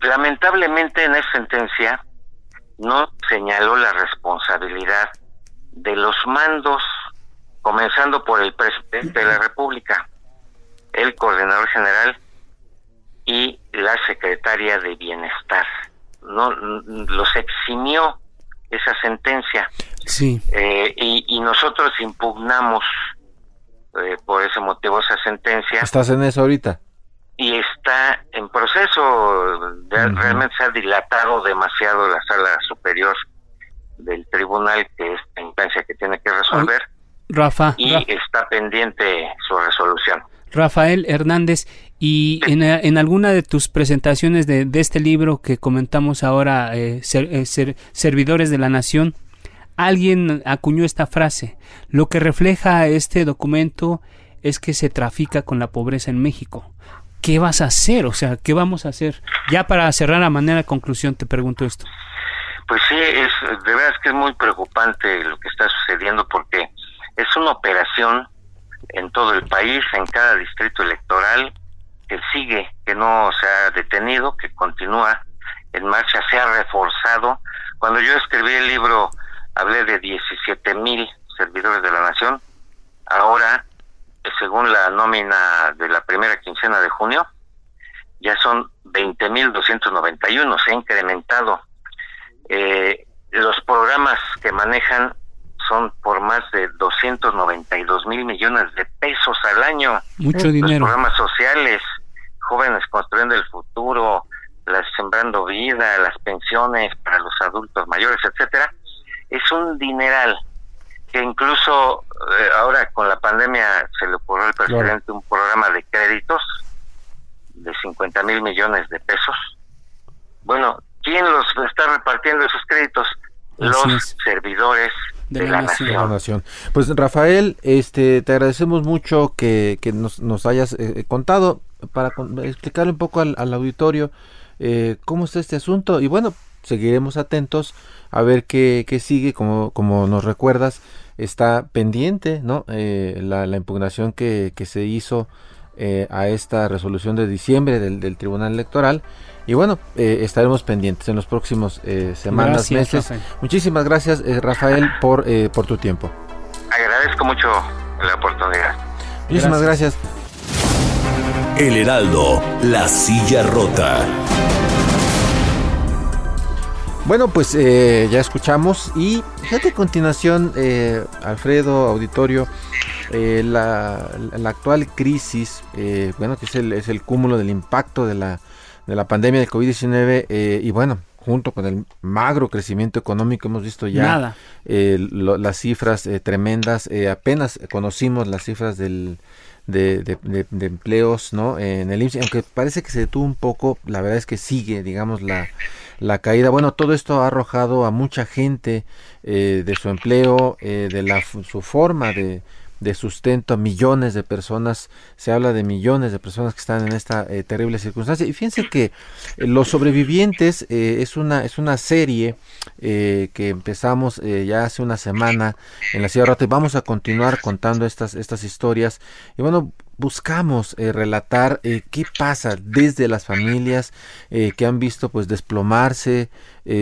Speaker 7: lamentablemente en esa sentencia no señaló la responsabilidad de los mandos, comenzando por el presidente de la República, el coordinador general y la secretaria de Bienestar. No los eximió esa sentencia
Speaker 1: Sí.
Speaker 7: eh, y, y nosotros impugnamos eh, por ese motivo esa sentencia
Speaker 2: ¿Estás en eso ahorita?
Speaker 7: y está en proceso, de- realmente se ha dilatado demasiado la sala superior del tribunal, que es la instancia que tiene que resolver,
Speaker 1: Rafa,
Speaker 7: y está pendiente su resolución.
Speaker 1: Rafael Hernández, y en, eh, en alguna de tus presentaciones de, de este libro que comentamos ahora, eh, ser- eh, ser- Servidores de la Nación, alguien acuñó esta frase. Lo que refleja este documento es que se trafica con la pobreza en México. ¿Qué vas a hacer? O sea, ¿qué vamos a hacer? Ya para cerrar a manera de conclusión te pregunto esto.
Speaker 7: Pues sí, es de verdad es que es muy preocupante lo que está sucediendo porque es una operación en todo el país, en cada distrito electoral, que sigue, que no se ha detenido, que continúa en marcha, se ha reforzado. Cuando yo escribí el libro hablé de 17 mil servidores de la nación, ahora, según la nómina de la primera quincena de junio, ya son 20 mil 291, se ha incrementado eh, los programas que manejan son por más de 292 mil millones de pesos al año.
Speaker 1: Mucho
Speaker 7: Los
Speaker 1: dinero.
Speaker 7: programas sociales, jóvenes construyendo el futuro, las sembrando vida, las pensiones para los adultos mayores, etcétera, es un dineral que incluso eh, ahora con la pandemia se le ocurrió al presidente un programa de créditos de 50 mil millones de pesos. Bueno, ¿quién los está repartiendo esos créditos?
Speaker 1: Así
Speaker 7: los
Speaker 1: es.
Speaker 7: servidores
Speaker 1: De
Speaker 7: de,
Speaker 1: la nación.
Speaker 2: la. Pues Rafael, este, te agradecemos mucho que, que nos, nos hayas eh, contado para con- explicarle un poco al, al auditorio eh, cómo está este asunto y bueno, seguiremos atentos a ver qué, qué sigue, como, como nos recuerdas, está pendiente, ¿no? Eh, la, la impugnación que, que se hizo eh, a esta resolución de diciembre del, del Tribunal Electoral y bueno, eh, estaremos pendientes en los próximos eh, semanas,
Speaker 1: Gracias,
Speaker 2: meses.
Speaker 1: Rafael.
Speaker 2: Muchísimas gracias, eh, Rafael, por, eh, por tu tiempo.
Speaker 7: Agradezco mucho la oportunidad.
Speaker 2: Muchísimas gracias.
Speaker 6: El Heraldo, la silla rota.
Speaker 2: Bueno, pues eh, ya escuchamos y fíjate a continuación, eh, Alfredo, auditorio, eh, la, la actual crisis, eh, bueno, que es el, es el cúmulo del impacto de la, de la pandemia del COVID-19 eh, y bueno, junto con el magro crecimiento económico hemos visto ya eh, lo- las cifras eh, tremendas, eh, apenas conocimos las cifras del, de, de- de- de empleos ¿no? en el IMSS, aunque parece que se detuvo un poco, la verdad es que sigue, digamos, la, la caída. Bueno, todo esto ha arrojado a mucha gente eh, de su empleo, eh, de la, su forma de, de sustento a millones de personas. Se habla de millones de personas que están en esta eh, terrible circunstancia. Y fíjense que eh, Los Sobrevivientes eh, es, una, es una serie que empezamos ya hace una semana en la Ciudad Rota y vamos a continuar contando estas, estas historias. Y bueno, buscamos eh, relatar eh, qué pasa desde las familias eh, que han visto pues desplomarse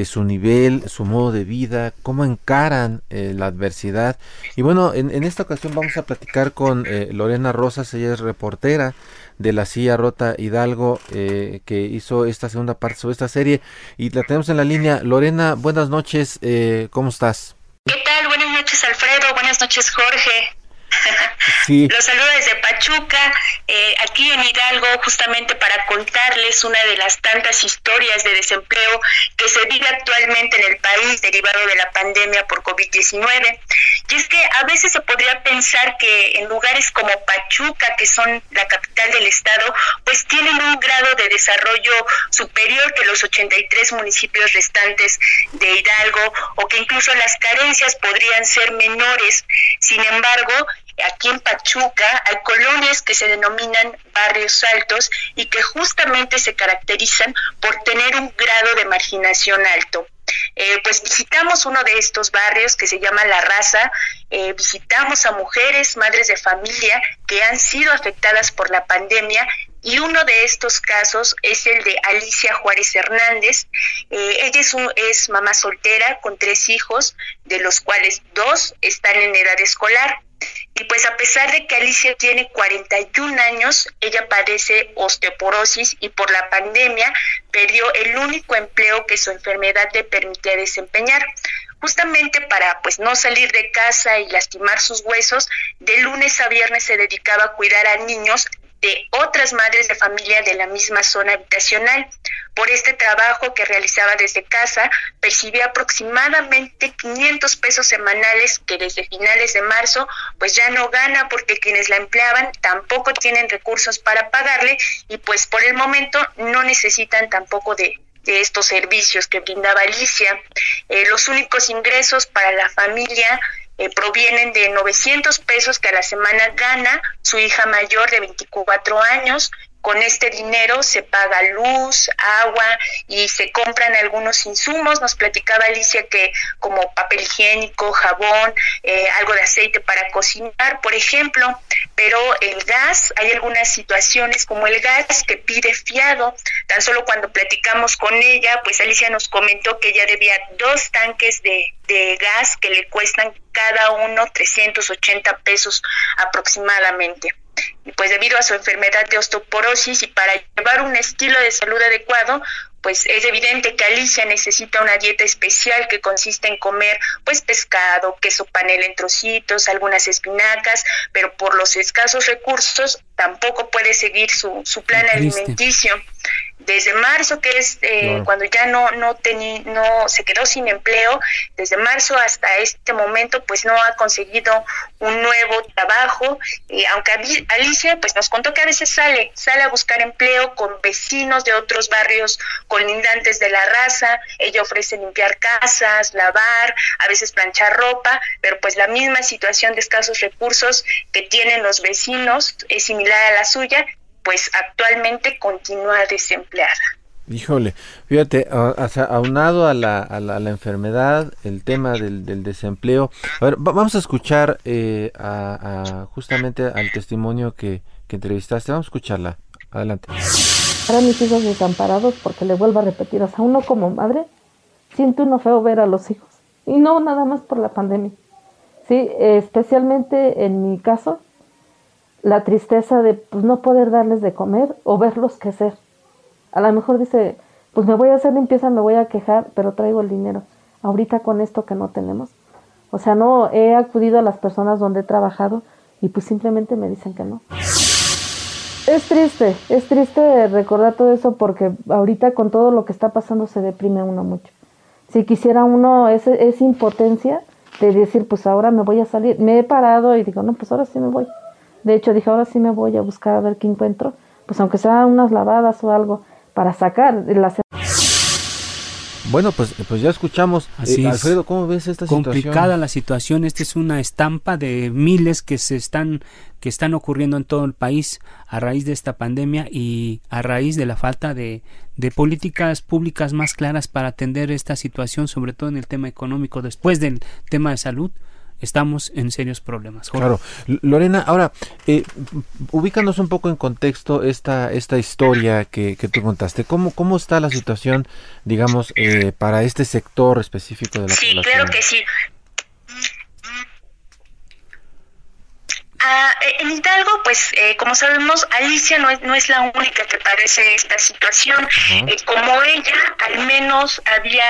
Speaker 2: su nivel, su modo de vida, cómo encaran la adversidad. Y bueno, en, esta ocasión vamos a platicar con Lorena Rosas, ella es reportera de la silla rota Hidalgo que hizo esta segunda parte sobre esta serie y la tenemos en la línea. Lorena, buenas noches, ¿cómo estás?
Speaker 8: ¿Qué tal? Buenas noches Alfredo, buenas noches Jorge. Sí. Los saludo desde Pachuca, eh, aquí en Hidalgo, justamente para contarles una de las tantas historias de desempleo que se vive actualmente en el país derivado de la pandemia por COVID-19. Y es que a veces se podría pensar que en lugares como Pachuca, que son la capital del estado, pues tienen un grado de desarrollo superior que los 83 municipios restantes de Hidalgo o que incluso las carencias podrían ser menores. Sin embargo, Aquí en Pachuca hay colonias que se denominan barrios altos y que justamente se caracterizan por tener un grado de marginación alto. Eh, pues visitamos uno de estos barrios que se llama La Raza, eh, visitamos a mujeres, madres de familia que han sido afectadas por la pandemia y uno de estos casos es el de Alicia Juárez Hernández. Eh, ella es, es mamá soltera con tres hijos, de los cuales dos están en edad escolar. Y pues a pesar de que Alicia tiene 41 años, ella padece osteoporosis y por la pandemia perdió el único empleo que su enfermedad le permitía desempeñar. Justamente para pues no salir de casa y lastimar sus huesos, de lunes a viernes se dedicaba a cuidar a niños de otras madres de familia de la misma zona habitacional. Por este trabajo que realizaba desde casa, percibía aproximadamente 500 pesos semanales que desde finales de marzo pues ya no gana porque quienes la empleaban tampoco tienen recursos para pagarle y pues por el momento no necesitan tampoco de, estos servicios que brindaba Alicia. Eh, los únicos ingresos para la familia eh, provienen de 900 pesos que a la semana gana su hija mayor de 24 años con este dinero se paga luz, agua y se compran algunos insumos. Nos platicaba Alicia que como papel higiénico, jabón, eh, algo de aceite para cocinar, por ejemplo, pero el gas, hay algunas situaciones como el gas que pide fiado. Tan solo cuando platicamos con ella, pues Alicia nos comentó que ella debía dos tanques de, de gas que le cuestan cada uno 380 pesos aproximadamente. Y pues debido a su enfermedad de osteoporosis y para llevar un estilo de salud adecuado, pues es evidente que Alicia necesita una dieta especial que consiste en comer pues pescado, queso panel en trocitos, algunas espinacas, pero por los escasos recursos tampoco puede seguir su, su plan alimenticio desde marzo, que es eh, cuando ya no no, tení, no se quedó sin empleo, desde marzo hasta este momento, pues no ha conseguido un nuevo trabajo. Y aunque Alicia, pues nos contó que a veces sale, sale a buscar empleo con vecinos de otros barrios colindantes de la raza. Ella ofrece limpiar casas, lavar, a veces planchar ropa, pero pues la misma situación de escasos recursos que tienen los vecinos es similar a la suya pues actualmente continúa desempleada.
Speaker 2: Híjole, fíjate, aunado a la, a la, enfermedad, el tema del, desempleo. A ver, vamos a escuchar eh, a, justamente al testimonio que, que entrevistaste. Vamos a escucharla. Adelante.
Speaker 9: Para mis hijos desamparados, porque le vuelvo a repetir, o sea, uno como madre siente uno feo ver a los hijos. Y no nada más por la pandemia. Sí, especialmente en mi caso, la tristeza de pues, no poder darles de comer o verlos crecer. A lo mejor dice, pues me voy a hacer limpieza, me voy a quejar, pero traigo el dinero. Ahorita con esto que no tenemos. O sea, no he acudido a las personas donde he trabajado y pues simplemente me dicen que no. Es triste, es triste recordar todo eso porque ahorita con todo lo que está pasando se deprime uno mucho. Si quisiera uno esa es impotencia de decir, pues ahora me voy a salir. Me he parado y digo, no, pues ahora sí me voy. De hecho, dije, ahora sí me voy a buscar a ver qué encuentro, pues aunque sea unas lavadas o algo, para sacar la
Speaker 2: bueno, pues, pues ya escuchamos. Así eh, Alfredo, ¿cómo ves esta
Speaker 1: situación? Complicada la situación. Esta es una estampa de miles que se están que están ocurriendo en todo el país a raíz de esta pandemia y a raíz de la falta de, de políticas públicas más claras para atender esta situación, sobre todo en el tema económico, después del tema de salud estamos en serios problemas.
Speaker 2: Claro. Lorena, ahora, eh, ubícanos un poco en contexto esta, esta historia que, que tú contaste. ¿Cómo, ¿Cómo está la situación, digamos, eh, para este sector específico de la
Speaker 8: sí,
Speaker 2: población?
Speaker 8: Sí, claro que sí. Ah, eh, en Hidalgo, pues eh, como sabemos, Alicia no es, no es la única que padece esta situación. Eh, como ella, al menos había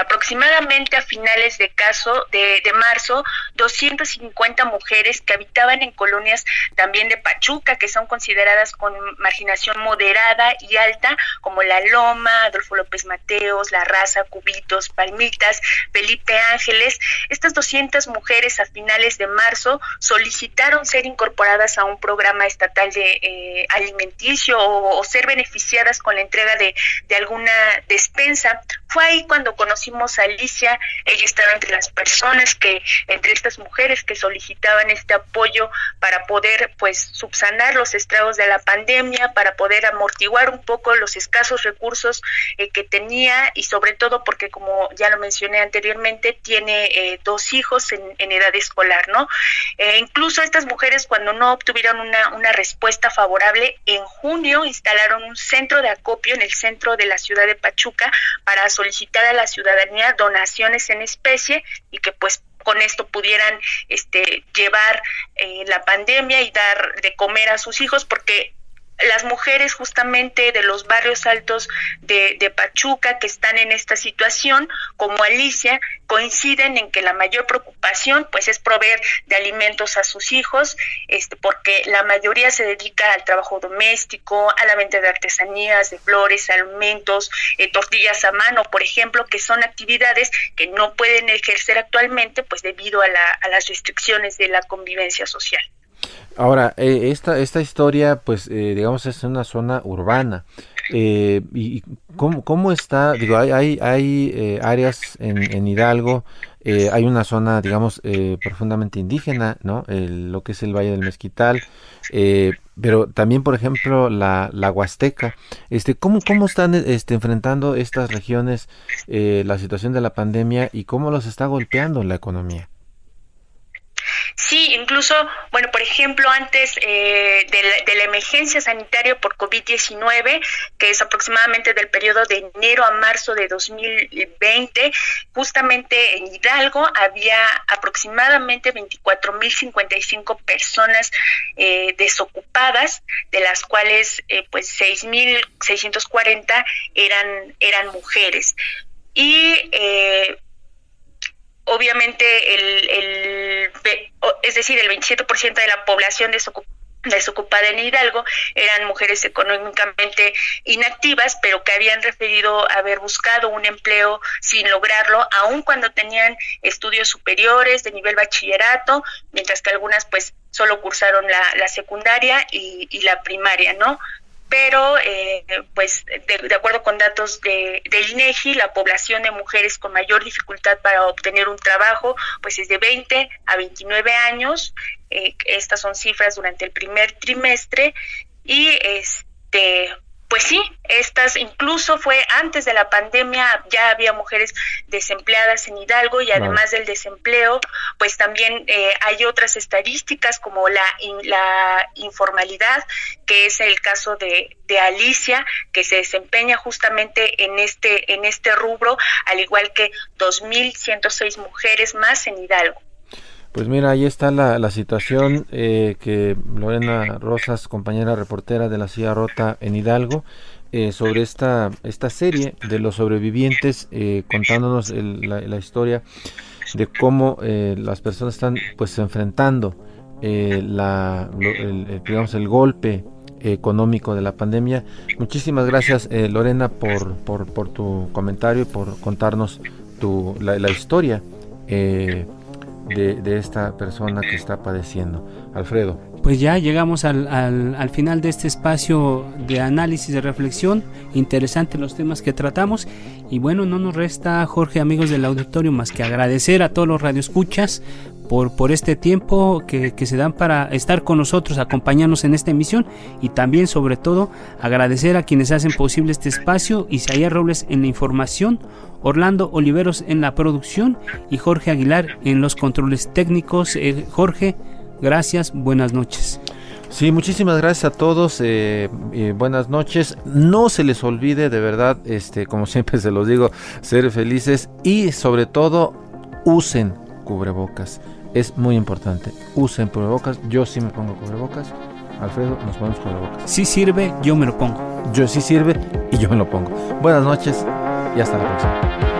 Speaker 8: aproximadamente a finales de caso de, de, marzo 250 mujeres que habitaban en colonias también de Pachuca, que son consideradas con marginación moderada y alta, como La Loma, Adolfo López Mateos, La Raza, Cubitos, Palmitas, Felipe Ángeles. Estas 200 mujeres a finales de marzo solicitaron ser incorporadas a un programa estatal de eh, alimenticio o, ser beneficiadas con la entrega de, de, alguna despensa. Fue ahí cuando conocimos a Alicia, ella estaba entre las personas que, entre estas mujeres que solicitaban este apoyo para poder pues subsanar los estragos de la pandemia, para poder amortiguar un poco los escasos recursos eh, que tenía y sobre todo porque como ya lo mencioné anteriormente, tiene eh, dos hijos en, en, edad escolar, ¿no? incluso estas mujeres cuando no obtuvieron una, una respuesta favorable, en junio instalaron un centro de acopio en el centro de la ciudad de Pachuca para solicitar a la ciudadanía donaciones en especie y que pues con esto pudieran este llevar eh, la pandemia y dar de comer a sus hijos porque las mujeres justamente de los barrios altos de, Pachuca que están en esta situación, como Alicia, coinciden en que la mayor preocupación pues es proveer de alimentos a sus hijos, este, porque la mayoría se dedica al trabajo doméstico, a la venta de artesanías, de flores, alimentos, eh, tortillas a mano, por ejemplo, que son actividades que no pueden ejercer actualmente pues debido a, la, a las restricciones de la convivencia social.
Speaker 2: Ahora, eh, esta, esta historia, pues, eh, digamos, es una zona urbana. Eh, ¿Y cómo, cómo, está? Digo, hay, hay, hay eh, áreas en, en Hidalgo, eh, hay una zona, digamos, profundamente indígena, ¿no? Lo que es el Valle del Mezquital, pero también, por ejemplo, la, la Huasteca. Este, ¿cómo, ¿Cómo están este, enfrentando estas regiones la situación de la pandemia y cómo los está golpeando la economía?
Speaker 8: Sí, incluso, bueno, por ejemplo, antes eh, de, la, emergencia sanitaria por COVID-19, que es aproximadamente del periodo de enero a marzo de 2020, justamente en Hidalgo había aproximadamente 24.055 personas eh, desocupadas, de las cuales eh, pues 6.640 eran, eran mujeres. Y eh, obviamente el, el, es decir, el 27% de la población desocupada en Hidalgo eran mujeres económicamente inactivas, pero que habían referido haber buscado un empleo sin lograrlo, aun cuando tenían estudios superiores de nivel bachillerato, mientras que algunas pues solo cursaron la, la secundaria y, y la primaria, ¿no? Pero eh, pues de, acuerdo con datos de, del INEGI, la población de mujeres con mayor dificultad para obtener un trabajo pues es de 20 a 29 años. Eh, estas son cifras durante el primer trimestre y este pues sí, estas incluso fue antes de la pandemia, ya había mujeres desempleadas en Hidalgo y además del desempleo, pues también eh, hay otras estadísticas como la, la informalidad, que es el caso de, de Alicia, que se desempeña justamente en este, en este rubro, al igual que 2.106 mujeres más en Hidalgo.
Speaker 2: Pues mira, ahí está la, la situación eh, que Lorena Rosas, compañera reportera de la Silla Rota en Hidalgo, eh, sobre esta, esta serie de los sobrevivientes, eh, contándonos la, la, historia de cómo las personas están pues enfrentando la, el, digamos, el golpe económico de la pandemia. Muchísimas gracias Lorena por, por, tu comentario y por contarnos tu, la, la historia de, esta persona que está padeciendo. Alfredo.
Speaker 1: Pues ya llegamos al, al, final de este espacio de análisis, de reflexión. Interesante los temas que tratamos. Y bueno, no nos resta, Jorge, amigos del auditorio, más que agradecer a todos los radioescuchas por, por este tiempo que, que, se dan para estar con nosotros, acompañarnos en esta emisión y también sobre todo agradecer a quienes hacen posible este espacio, Isaías Robles en la información, Orlando Oliveros en la producción y Jorge Aguilar en los controles técnicos. Eh, Jorge, gracias, buenas noches.
Speaker 2: Sí, muchísimas gracias a todos. Eh, buenas noches. No se les olvide, de verdad, este, como siempre se los digo, ser felices y sobre todo usen cubrebocas. Es muy importante. Usen cubrebocas. Yo sí me pongo cubrebocas. Alfredo, nos ponemos cubrebocas.
Speaker 1: Si sirve, yo me lo pongo.
Speaker 2: Yo sí sirve y yo me lo pongo. Buenas noches y hasta la próxima.